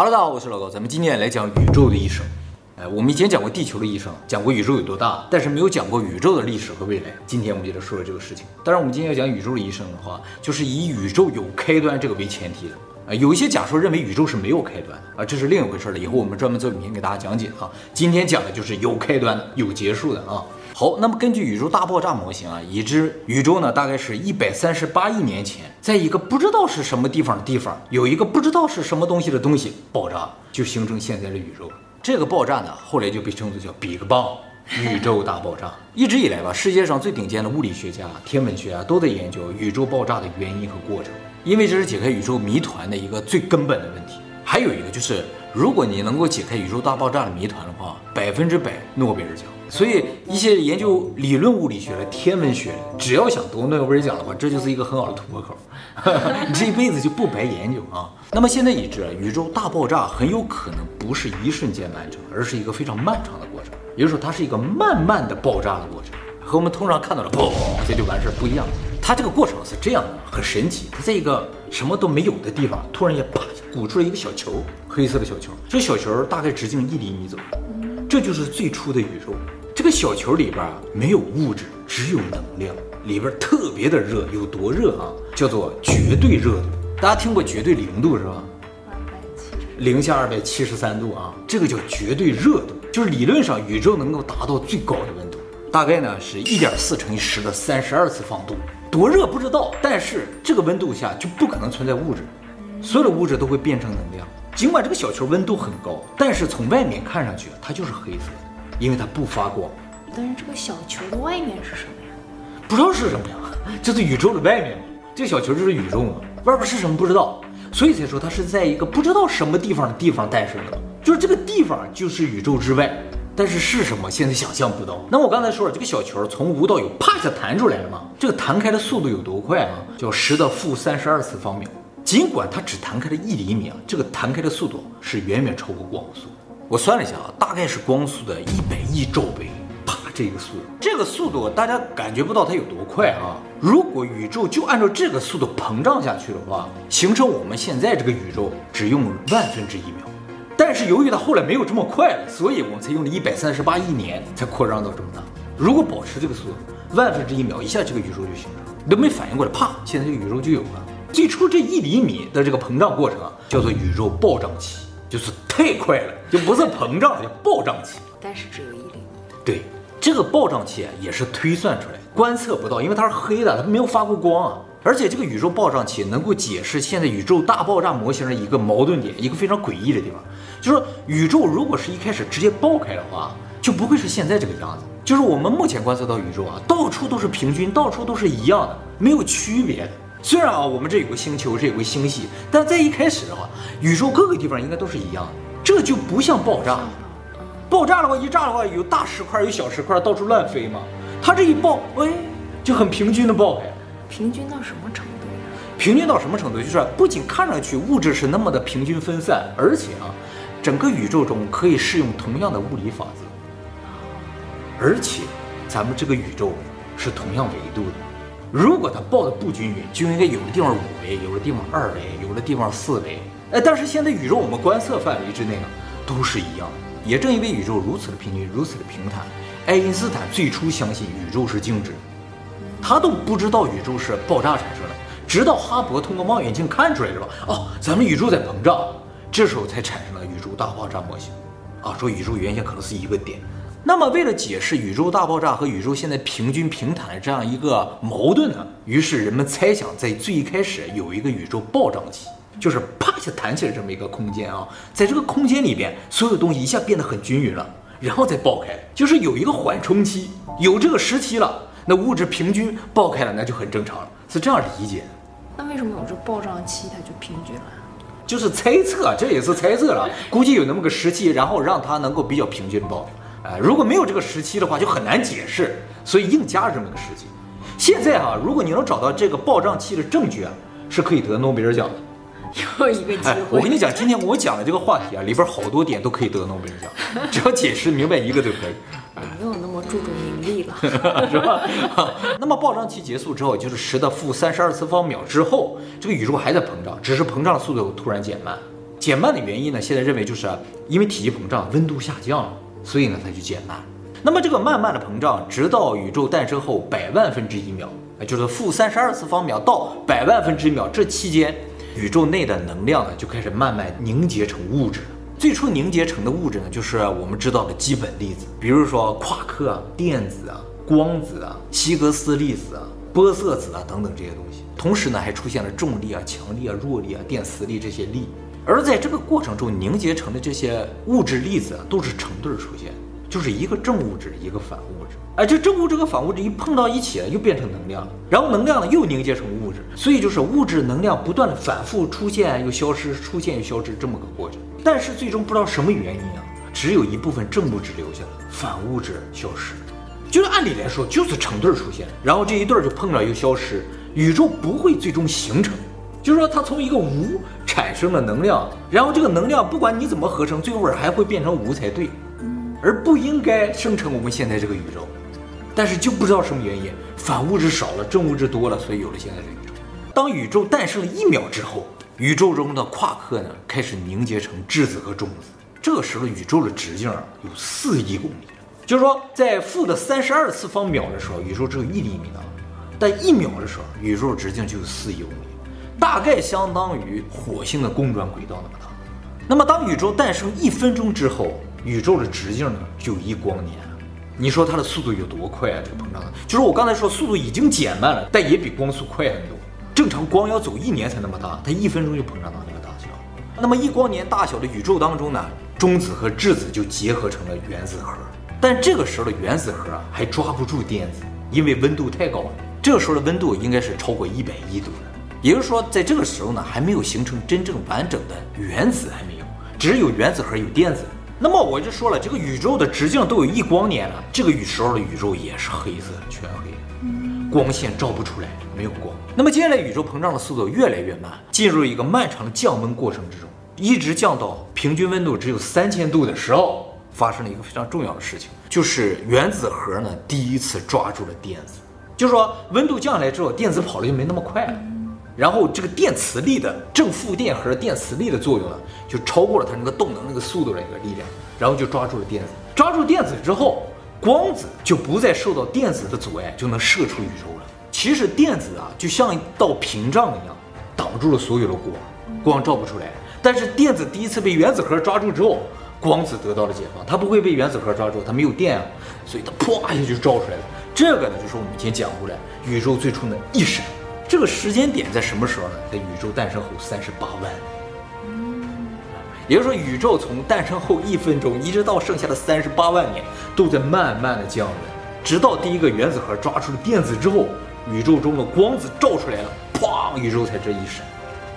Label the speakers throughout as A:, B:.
A: 好了大家好，我是老高，咱们今天来讲宇宙的一生。哎，我们以前讲过地球的一生，讲过宇宙有多大，但是没有讲过宇宙的历史和未来。今天我们接着说说这个事情。当然，我们今天要讲宇宙的一生的话，就是以宇宙有开端这个为前提的。啊，有一些假说认为宇宙是没有开端的啊，这是另一回事了。以后我们专门做影片给大家讲解啊。今天讲的就是有开端的、有结束的啊。好，那么根据宇宙大爆炸模型啊，已知宇宙呢大概是一百三十八亿年前，在一个不知道是什么地方的地方，有一个不知道是什么东西的东西爆炸，就形成现在的宇宙。这个爆炸呢，后来就被称作叫 Big Bang，宇宙大爆炸。一直以来吧，世界上最顶尖的物理学家、天文学家都在研究宇宙爆炸的原因和过程，因为这是解开宇宙谜团的一个最根本的问题。还有一个就是，如果你能够解开宇宙大爆炸的谜团的话，百分之百诺贝尔奖。所以，一些研究理论物理学的、天文学，只要想得诺贝尔奖的话，这就是一个很好的突破口，你这一辈子就不白研究啊。那么现在已知，宇宙大爆炸很有可能不是一瞬间完成，而是一个非常漫长的过程，也就是说，它是一个慢慢的爆炸的过程，和我们通常看到的砰这就完事儿不一样。它这个过程是这样的，很神奇。它在一个什么都没有的地方，突然间啪鼓出了一个小球，黑色的小球，这小球大概直径一厘米左右，这就是最初的宇宙。小球里边啊，没有物质，只有能量，里边特别的热，有多热啊？叫做绝对热度。大家听过绝对零度是吧？零下二百七十三度啊，这个叫绝对热度，就是理论上宇宙能够达到最高的温度，大概呢是一点四乘以十的三十二次方度。多热不知道，但是这个温度下就不可能存在物质，所有的物质都会变成能量。尽管这个小球温度很高，但是从外面看上去它就是黑色的。因为它不发光，
B: 但是这个小球的外面是什么呀？
A: 不知道是什么呀，就是宇宙的外面嘛。这个小球就是宇宙嘛，外边是什么不知道，所以才说它是在一个不知道什么地方的地方诞生的。就是这个地方就是宇宙之外，但是是什么现在想象不到。那我刚才说了，这个小球从无到有，啪一下弹出来了嘛。这个弹开的速度有多快啊？叫十的负三十二次方秒。尽管它只弹开了一厘米啊，这个弹开的速度是远远超过光速。我算了一下啊，大概是光速的一百亿兆倍，这个速度，这个速度大家感觉不到它有多快啊。如果宇宙就按照这个速度膨胀下去的话，形成我们现在这个宇宙只用万分之一秒。但是由于它后来没有这么快了，所以我们才用了一百三十八亿年才扩张到这么大。如果保持这个速度，万分之一秒，一下这个宇宙就形成了，你都没反应过来，啪，现在这个宇宙就有了。最初这一厘米的这个膨胀过程啊，叫做宇宙暴涨期。就是太快了，就不是膨胀，叫暴涨期。
B: 但是只有一厘米。
A: 对，这个暴涨期，也是推算出来，观测不到，因为它是黑的，它没有发过光啊。而且这个宇宙暴涨期能够解释现在宇宙大爆炸模型的一个矛盾点，一个非常诡异的地方，就是宇宙如果是一开始直接爆开的话，就不会是现在这个样子。就是我们目前观测到宇宙啊，到处都是平均，到处都是一样的，没有区别。虽然啊，我们这有个星球，这有个星系，但在一开始的话，宇宙各个地方应该都是一样的，这就不像爆炸。爆炸的话，一炸的话，有大石块，有小石块，到处乱飞嘛。它这一爆，喂，就很平均的爆开。
B: 平均到什么程度呀？
A: 平均到什么程度？就是不仅看上去物质是那么的平均分散，而且啊，整个宇宙中可以适用同样的物理法则，而且咱们这个宇宙是同样维度的。如果它爆的不均匀，就应该有的地方五维，有的地方二维，有的地方四维。哎，但是现在宇宙我们观测范围之内呢，都是一样的。也正因为宇宙如此的平均，如此的平坦，爱因斯坦最初相信宇宙是静止，他都不知道宇宙是爆炸产生的，直到哈勃通过望远镜看出来是吧？哦，咱们宇宙在膨胀，这时候才产生了宇宙大爆炸模型，啊，说宇宙原先可能是一个点。那么，为了解释宇宙大爆炸和宇宙现在平均平坦的这样一个矛盾呢，于是人们猜想，在最一开始有一个宇宙暴涨期，就是啪一下弹起来这么一个空间啊，在这个空间里边，所有东西一下变得很均匀了，然后再爆开，就是有一个缓冲期，有这个时期了，那物质平均爆开了，那就很正常了，是这样理解。
B: 那为什么有这暴涨期它就平均了？
A: 就是猜测，这也是猜测了，估计有那么个时期，然后让它能够比较平均爆。哎，如果没有这个时期的话，就很难解释，所以硬加了这么个时期。现在哈、啊，如果你能找到这个暴胀期的证据啊，是可以得诺贝尔奖的。
B: 又一个机会。
A: 我跟你讲，今天我讲的这个话题啊，里边好多点都可以得诺贝尔奖，只要解释明白一个就可以。
B: 没有那么注重名利了，
A: 是吧？那么暴胀期结束之后，就是十的负三十二次方秒之后，这个宇宙还在膨胀，只是膨胀的速度突然减慢。减慢的原因呢，现在认为就是因为体积膨胀，温度下降了，所以呢它就减慢。那么这个慢慢的膨胀，直到宇宙诞生后百万分之一秒，也就是负三十二次方秒到百万分之一秒这期间，宇宙内的能量呢就开始慢慢凝结成物质。最初凝结成的物质呢，就是我们知道的基本粒子，比如说夸克啊、电子啊、光子啊、希格斯粒子啊、玻色子啊等等这些东西。同时呢，还出现了重力啊、强力啊、弱力啊、电磁力这些力。而在这个过程中凝结成的这些物质粒子啊，都是成对出现，就是一个正物质，一个反物。哎，这正物质和反物质一碰到一起了，又变成能量了，然后能量呢又凝结成物质，所以就是物质能量不断的反复出现又消失，出现又消失这么个过程。但是最终不知道什么原因啊，只有一部分正物质留下了，反物质消失了。就是按理来说，就是成对出现，然后这一对就碰着又消失，宇宙不会最终形成。就是说，它从一个无产生了能量，然后这个能量不管你怎么合成，最后还会变成无才对，而不应该生成我们现在这个宇宙。但是就不知道什么原因，反物质少了，正物质多了，所以有了现在这个宇宙。当宇宙诞生了一秒之后。宇宙中的夸克呢，开始凝结成质子和中子。这个时候，宇宙的直径有四亿公里，就是说，在负的三十二次方秒的时候，宇宙只有一厘米大；但一秒的时候，宇宙直径就有四亿公里，大概相当于火星的公转轨道那么大。那么，当宇宙诞生一分钟之后，宇宙的直径呢，就一光年。你说它的速度有多快啊？这个膨胀的，就是我刚才说，速度已经减慢了，但也比光速快很多。正常光要走一年才那么大，它一分钟就膨胀到那个大小。那么一光年大小的宇宙当中呢，中子和质子就结合成了原子核。但这个时候的原子核，还抓不住电子，因为温度太高了。这个时候的温度应该是超过一百亿度的，也就是说，在这个时候呢，还没有形成真正完整的原子，还没有，只有原子核有电子。那么我就说了，这个宇宙的直径都有一光年了，这个宇时候的宇宙也是黑色，全黑，光线照不出来，没有光。那么接下来，宇宙膨胀的速度越来越慢，进入一个漫长的降温过程之中，一直降到平均温度只有三千度的时候，发生了一个非常重要的事情，就是原子核呢第一次抓住了电子。就是说，温度降下来之后，电子跑的就没那么快了，然后这个电磁力的正负电荷电磁力的作用呢，就超过了它那个动能那个速度的一个力量，然后就抓住了电子。抓住电子之后，光子就不再受到电子的阻碍，就能射出宇宙了。其实电子啊，就像一道屏障一样，挡住了所有的光，光照不出来。但是电子第一次被原子核抓住之后，光子得到了解放，它不会被原子核抓住，它没有电啊，所以它啪一下就照出来了。这个呢，就是我们以前讲过的宇宙最初的一闪。这个时间点在什么时候呢？在宇宙诞生后三十八万年。也就是说，宇宙从诞生后一分钟，一直到剩下的三十八万年，都在慢慢的降温，直到第一个原子核抓出了电子之后。宇宙中的光子照出来了，砰！宇宙才这一闪。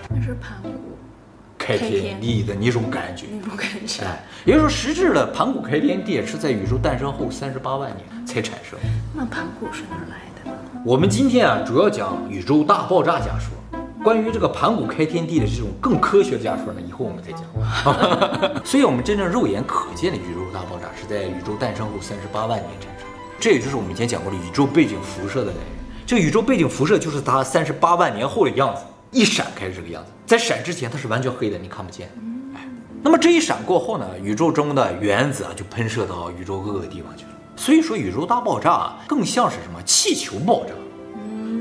B: 那是盘古
A: 开天地的那种感觉，
B: 那种感觉。
A: 哎，也就是说，实质的盘古开天地是在宇宙诞生后三十八万年才产生。
B: 那盘古是哪儿来的呢？
A: 我们今天啊，主要讲宇宙大爆炸假说。关于这个盘古开天地的这种更科学的假说呢，以后我们再讲。所以，我们真正肉眼可见的宇宙大爆炸是在宇宙诞生后三十八万年产生。这也就是我们以前讲过的宇宙背景辐射的来源。这个宇宙背景辐射就是它三十八万年后的样子，一闪开这个样子，在闪之前它是完全黑的，你看不见。哎，那么这一闪过后呢，宇宙中的原子啊就喷射到宇宙各个地方去了。所以说宇宙大爆炸啊，更像是什么气球爆炸，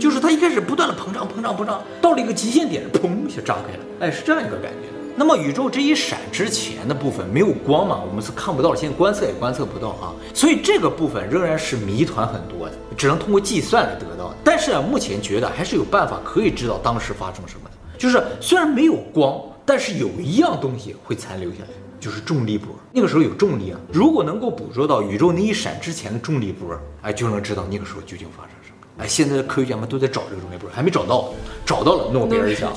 A: 就是它一开始不断的膨胀膨胀膨胀，到了一个极限点，砰一下炸开了，哎，是这样一个感觉。那么宇宙这一闪之前的部分没有光嘛，我们是看不到，现在观测也观测不到啊，所以这个部分仍然是谜团很多的，只能通过计算来得到的。但是啊，目前觉得还是有办法可以知道当时发生什么的，就是虽然没有光，但是有一样东西会残留下来，就是重力波。那个时候有重力啊，如果能够捕捉到宇宙那一闪之前的重力波，哎，就能知道那个时候究竟发生什么。哎，现在的科学家们都在找这个重力波，还没找到，找到了诺贝尔奖。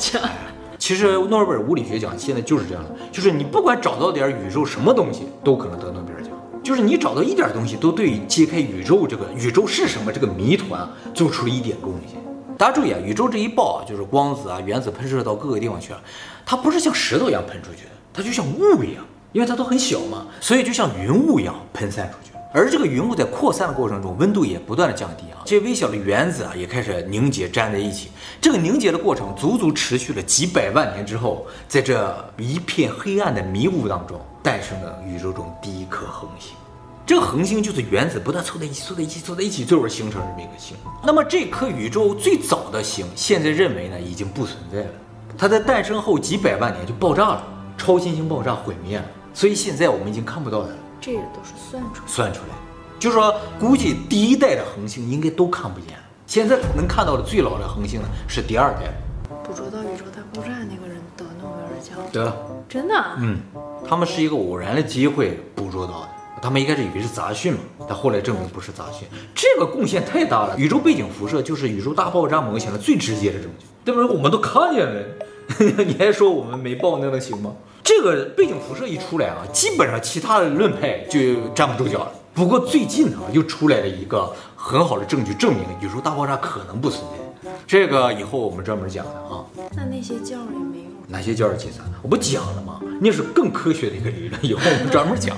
A: 其实诺贝尔物理学奖现在就是这样的，就是你不管找到点宇宙什么东西，都可能得诺贝尔奖。就是你找到一点东西，都对于揭开宇宙这个宇宙是什么这个谜团啊，做出了一点贡献。大家注意啊，宇宙这一爆啊，就是光子啊、原子喷射到各个地方去了，它不是像石头一样喷出去的，它就像雾一样，因为它都很小嘛，所以就像云雾一样喷散出去。而这个云雾在扩散的过程中，温度也不断的降低啊，这些微小的原子啊也开始凝结粘在一起。这个凝结的过程足足持续了几百万年之后，在这一片黑暗的迷雾当中，诞生了宇宙中第一颗恒星。这个恒星就是原子不断凑在一起，凑在一起，凑在一起，最后形成这么一个星。那么这颗宇宙最早的星，现在认为呢已经不存在了。它在诞生后几百万年就爆炸了，超新星爆炸毁灭了，所以现在我们已经看不到它了。
B: 这个都是算出来，
A: 算出来，就是说估计第一代的恒星应该都看不见。现在能看到的最老的恒星呢是第二代。
B: 捕捉到宇宙大爆炸那个人得诺贝尔奖。
A: 得了，
B: 真的？
A: 嗯，他们是一个偶然的机会捕捉到的。他们一开始以为是杂讯嘛，但后来证明不是杂讯。这个贡献太大了，宇宙背景辐射就是宇宙大爆炸模型的最直接的证据，对不对？我们都看见了，你还说我们没报那能行吗？这个背景辐射一出来啊，基本上其他的论派就站不住脚了。不过最近啊，又出来了一个很好的证据，证明宇宙大爆炸可能不存在。这个以后我们专门讲的啊。
B: 那那些教也没用。
A: 哪些教是解散？我不讲了吗？那是更科学的一个理论，以后我们专门讲。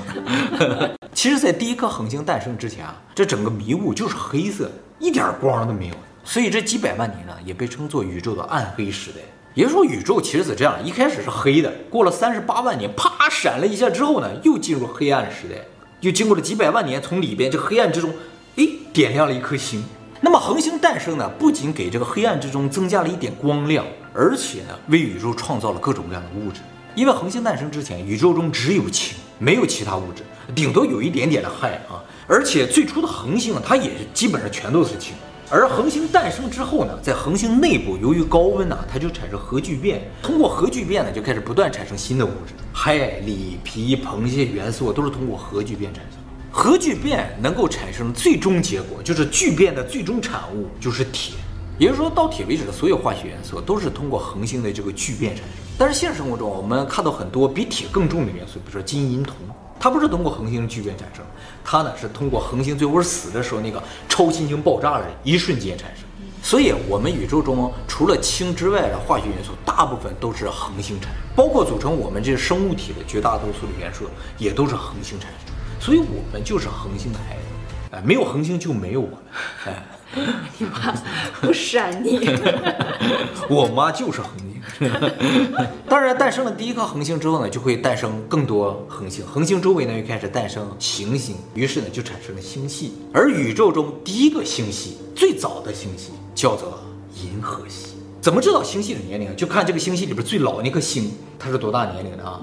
A: 其实，在第一颗恒星诞生之前啊，这整个迷雾就是黑色的，一点光都没有。所以这几百万年呢，也被称作宇宙的暗黑时代。也就是说，宇宙其实是这样，一开始是黑的，过了三十八万年，啪闪了一下之后呢，又进入黑暗时代。又经过了几百万年，从里边这黑暗之中，哎，点亮了一颗星。那么恒星诞生呢，不仅给这个黑暗之中增加了一点光亮，而且呢，为宇宙创造了各种各样的物质。因为恒星诞生之前，宇宙中只有氢，没有其他物质，顶多有一点点的氦啊。而且最初的恒星啊，它也基本上全都是氢。而恒星诞生之后呢，在恒星内部，由于高温呢，它就产生核聚变。通过核聚变呢，就开始不断产生新的物质，氦、锂、铍、硼这些元素都是通过核聚变产生。核聚变能够产生的最终结果，就是聚变的最终产物就是铁。也就是说到铁为止的所有化学元素都是通过恒星的这个聚变产生。但是现实生活中，我们看到很多比铁更重的元素，比如说金银铜，它不是通过恒星聚变产生，它呢是通过恒星最后死的时候那个超新星爆炸的一瞬间产生。所以，我们宇宙中除了氢之外的化学元素，大部分都是恒星产生，包括组成我们这个生物体的绝大多数的元素，也都是恒星产生。所以，我们就是恒星的孩子，哎，没有恒星就没有我们，哎。
B: 你妈不闪你，
A: 我妈就是恒星。当然，诞生了第一颗恒星之后呢，就会诞生更多恒星，恒星周围呢又开始诞生行星，于是呢就产生了星系。而宇宙中第一个星系，最早的星系叫做银河系。怎么知道星系的年龄？就看这个星系里边最老那颗星，它是多大年龄的啊？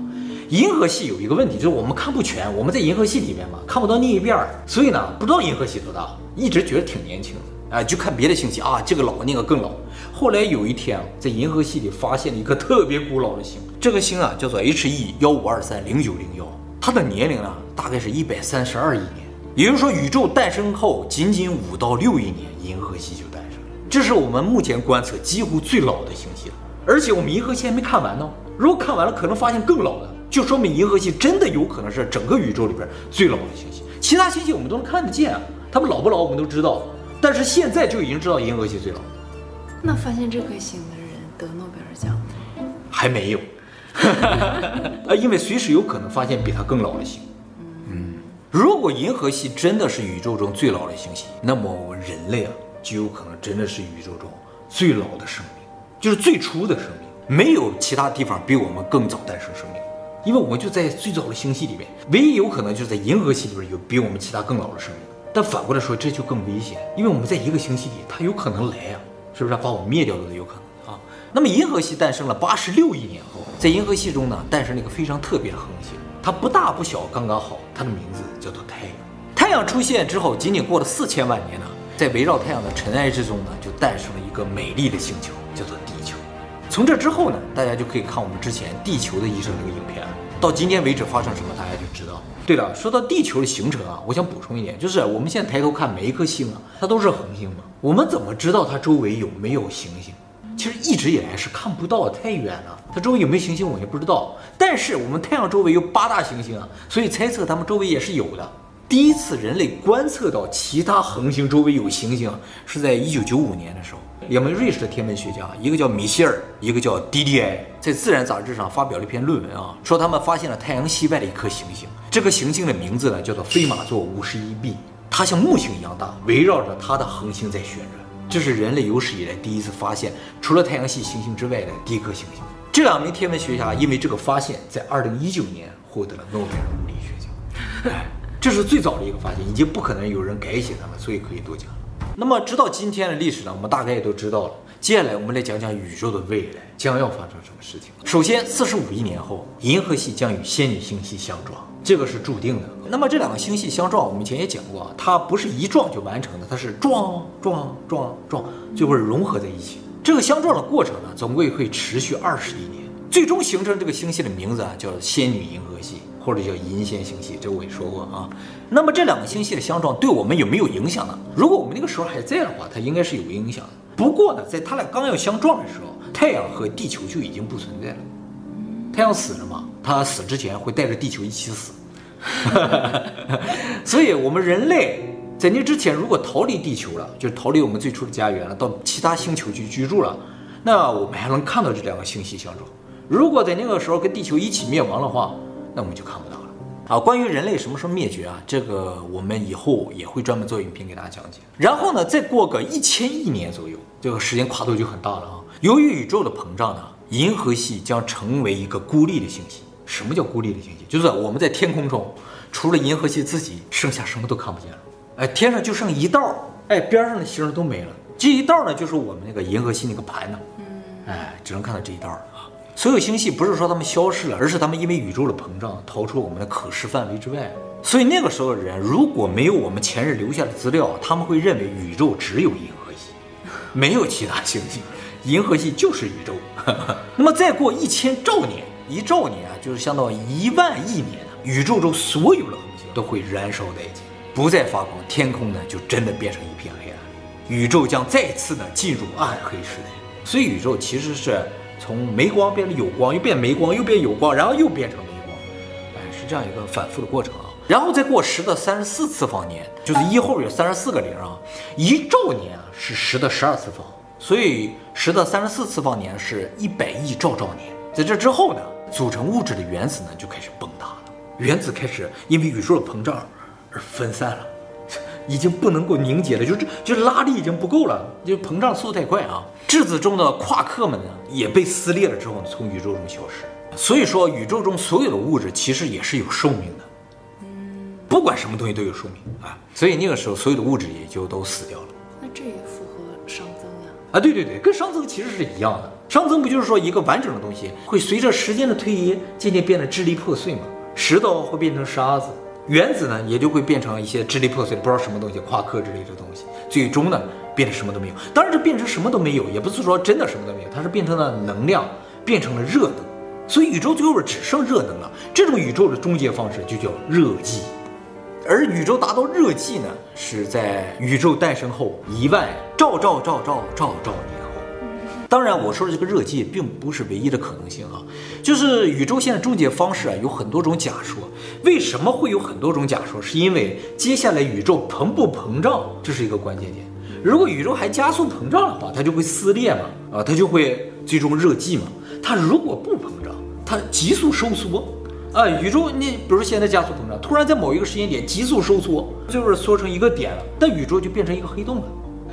A: 银河系有一个问题，就是我们看不全，我们在银河系里面嘛，看不到另一边儿，所以呢，不知道银河系多大，一直觉得挺年轻啊，就看别的星系啊，这个老，那个更老。后来有一天啊，在银河系里发现了一颗特别古老的星，这个星啊叫做 H E 幺五二三零九零幺，它的年龄呢大概是一百三十二亿年，也就是说宇宙诞生后仅仅五到六亿年，银河系就诞生了。这是我们目前观测几乎最老的星系了，而且我们银河系还没看完呢。如果看完了，可能发现更老的，就说明银河系真的有可能是整个宇宙里边最老的星系。其他星系我们都能看得见啊，它们老不老我们都知道。但是现在就已经知道银河系最老。
B: 那发现这颗星的人得诺贝尔奖吗？
A: 还没有，啊，因为随时有可能发现比它更老的星。嗯，如果银河系真的是宇宙中最老的星系，那么我们人类啊，就有可能真的是宇宙中最老的生命，就是最初的生命，没有其他地方比我们更早诞生生命，因为我们就在最早的星系里面，唯一有可能就是在银河系里边有比我们其他更老的生命。但反过来说，这就更危险，因为我们在一个星系里，它有可能来呀、啊，是不是把我们灭掉了都有可能啊？那么银河系诞生了八十六亿年后，在银河系中呢，诞生了一个非常特别的恒星，它不大不小，刚刚好，它的名字叫做太阳。太阳出现之后，仅仅过了四千万年呢，在围绕太阳的尘埃之中呢，就诞生了一个美丽的星球，叫做地球。从这之后呢，大家就可以看我们之前地球的医生这个影片，到今天为止发生什么，大家就知道。对了，说到地球的形成啊，我想补充一点，就是我们现在抬头看每一颗星啊，它都是恒星嘛。我们怎么知道它周围有没有行星？其实一直以来是看不到，太远了。它周围有没有行星，我也不知道。但是我们太阳周围有八大行星啊，所以猜测它们周围也是有的。第一次人类观测到其他恒星周围有行星，是在一九九五年的时候，两名瑞士的天文学家，一个叫米歇尔，一个叫迪迪埃，在《自然》杂志上发表了一篇论文啊，说他们发现了太阳系外的一颗行星，这颗行星的名字呢叫做飞马座五十一 b，它像木星一样大，围绕着它的恒星在旋转，这是人类有史以来第一次发现除了太阳系行星之外的第一颗行星。这两名天文学家因为这个发现，在二零一九年获得了诺贝尔物理学奖。这是最早的一个发现，已经不可能有人改写它了，所以可以多讲。那么，直到今天的历史呢，我们大概也都知道了。接下来，我们来讲讲宇宙的未来将要发生什么事情。首先，四十五亿年后，银河系将与仙女星系相撞，这个是注定的。那么，这两个星系相撞，我们以前也讲过，它不是一撞就完成的，它是撞撞撞撞，最后融合在一起。这个相撞的过程呢，总归会持续二十亿年，最终形成这个星系的名字啊，叫仙女银河系。或者叫银仙星系，这我也说过啊。那么这两个星系的相撞对我们有没有影响呢？如果我们那个时候还在的话，它应该是有影响的。不过呢，在它俩刚要相撞的时候，太阳和地球就已经不存在了。太阳死了嘛，它死之前会带着地球一起死。所以，我们人类在那之前如果逃离地球了，就是逃离我们最初的家园了，到其他星球去居住了，那我们还能看到这两个星系相撞。如果在那个时候跟地球一起灭亡的话，那我们就看不到了啊！关于人类什么时候灭绝啊？这个我们以后也会专门做影片给大家讲解。然后呢，再过个一千亿年左右，这个时间跨度就很大了啊！由于宇宙的膨胀呢，银河系将成为一个孤立的星系。什么叫孤立的星系？就是我们在天空中，除了银河系自己，剩下什么都看不见了。哎，天上就剩一道，哎，边上的星都没了。这一道呢，就是我们那个银河系那个盘呢。嗯，哎，只能看到这一道了。所有星系不是说它们消失了，而是它们因为宇宙的膨胀逃出我们的可视范围之外。所以那个时候的人如果没有我们前人留下的资料，他们会认为宇宙只有银河系，没有其他星系，银河系就是宇宙。那么再过一千兆年，一兆年啊，就是相当于一万亿年啊，宇宙中所有的恒星都会燃烧殆尽，不再发光，天空呢就真的变成一片黑暗，宇宙将再次的进入暗黑时代。所以宇宙其实是。从没光变成有光，又变没光，又变有光，然后又变成没光，哎，是这样一个反复的过程啊。然后再过十的三十四次方年，就是一后面有三十四个零啊。一兆年啊是十的十二次方，所以十的三十四次方年是一百亿兆兆年。在这之后呢，组成物质的原子呢就开始崩塌了，原子开始因为宇宙的膨胀而分散了。已经不能够凝结了，就这就是拉力已经不够了，就膨胀速度太快啊！质子中的夸克们呢也被撕裂了之后从宇宙中消失。所以说，宇宙中所有的物质其实也是有寿命的，嗯，不管什么东西都有寿命啊。所以那个时候所有的物质也就都死掉了。
B: 那这也符合熵增呀？
A: 啊，对对对，跟熵增其实是一样的。熵增不就是说一个完整的东西会随着时间的推移渐渐变得支离破碎吗？石头会变成沙子。原子呢，也就会变成一些支离破碎的不知道什么东西，夸克之类的东西，最终呢，变成什么都没有。当然，这变成什么都没有，也不是说真的什么都没有，它是变成了能量，变成了热能。所以宇宙最后只剩热能了。这种宇宙的终结方式就叫热寂。而宇宙达到热寂呢，是在宇宙诞生后一万兆兆兆兆兆兆年。当然，我说的这个热寂并不是唯一的可能性啊，就是宇宙现在终结方式啊有很多种假说。为什么会有很多种假说？是因为接下来宇宙膨不膨胀，这是一个关键点。如果宇宙还加速膨胀的话，它就会撕裂嘛，啊，它就会最终热寂嘛。它如果不膨胀，它急速收缩，啊，宇宙你比如说现在加速膨胀，突然在某一个时间点急速收缩，就是缩成一个点了，那宇宙就变成一个黑洞了。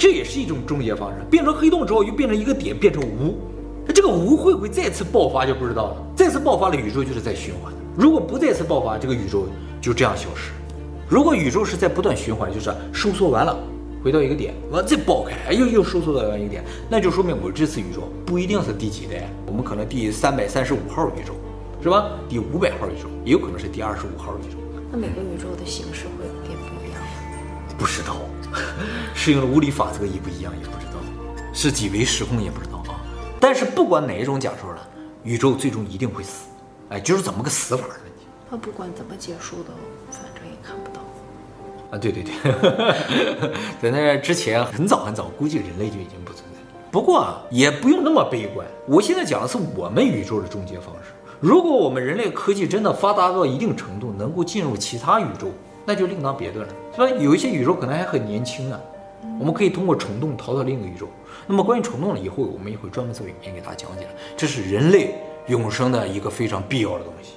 A: 这也是一种终结方式，变成黑洞之后又变成一个点，变成无，那这个无会不会再次爆发就不知道了。再次爆发了，宇宙就是在循环的；如果不再次爆发，这个宇宙就这样消失。如果宇宙是在不断循环，就是收缩完了，回到一个点，完再爆开，又又收缩到一个点，那就说明我这次宇宙不一定是第几代，我们可能第三百三十五号宇宙，是吧？第五百号宇宙，也有可能是第二十五号宇宙。
B: 那每个宇宙的形式会变不一样吗？
A: 不知道。适应的物理法则一不一样也不知道，是几维时空也不知道啊。但是不管哪一种假说了，宇宙最终一定会死，哎，就是怎么个死法的问题。
B: 它不管怎么结束的，反正也看不到。
A: 啊，对对对，在那之前很早很早，估计人类就已经不存在。不过啊，也不用那么悲观。我现在讲的是我们宇宙的终结方式。如果我们人类科技真的发达到一定程度，能够进入其他宇宙。那就另当别论了，所以？有一些宇宙可能还很年轻啊，我们可以通过虫洞逃到另一个宇宙。那么关于虫洞呢，以后我们也会专门做影片给大家讲解，这是人类永生的一个非常必要的东西。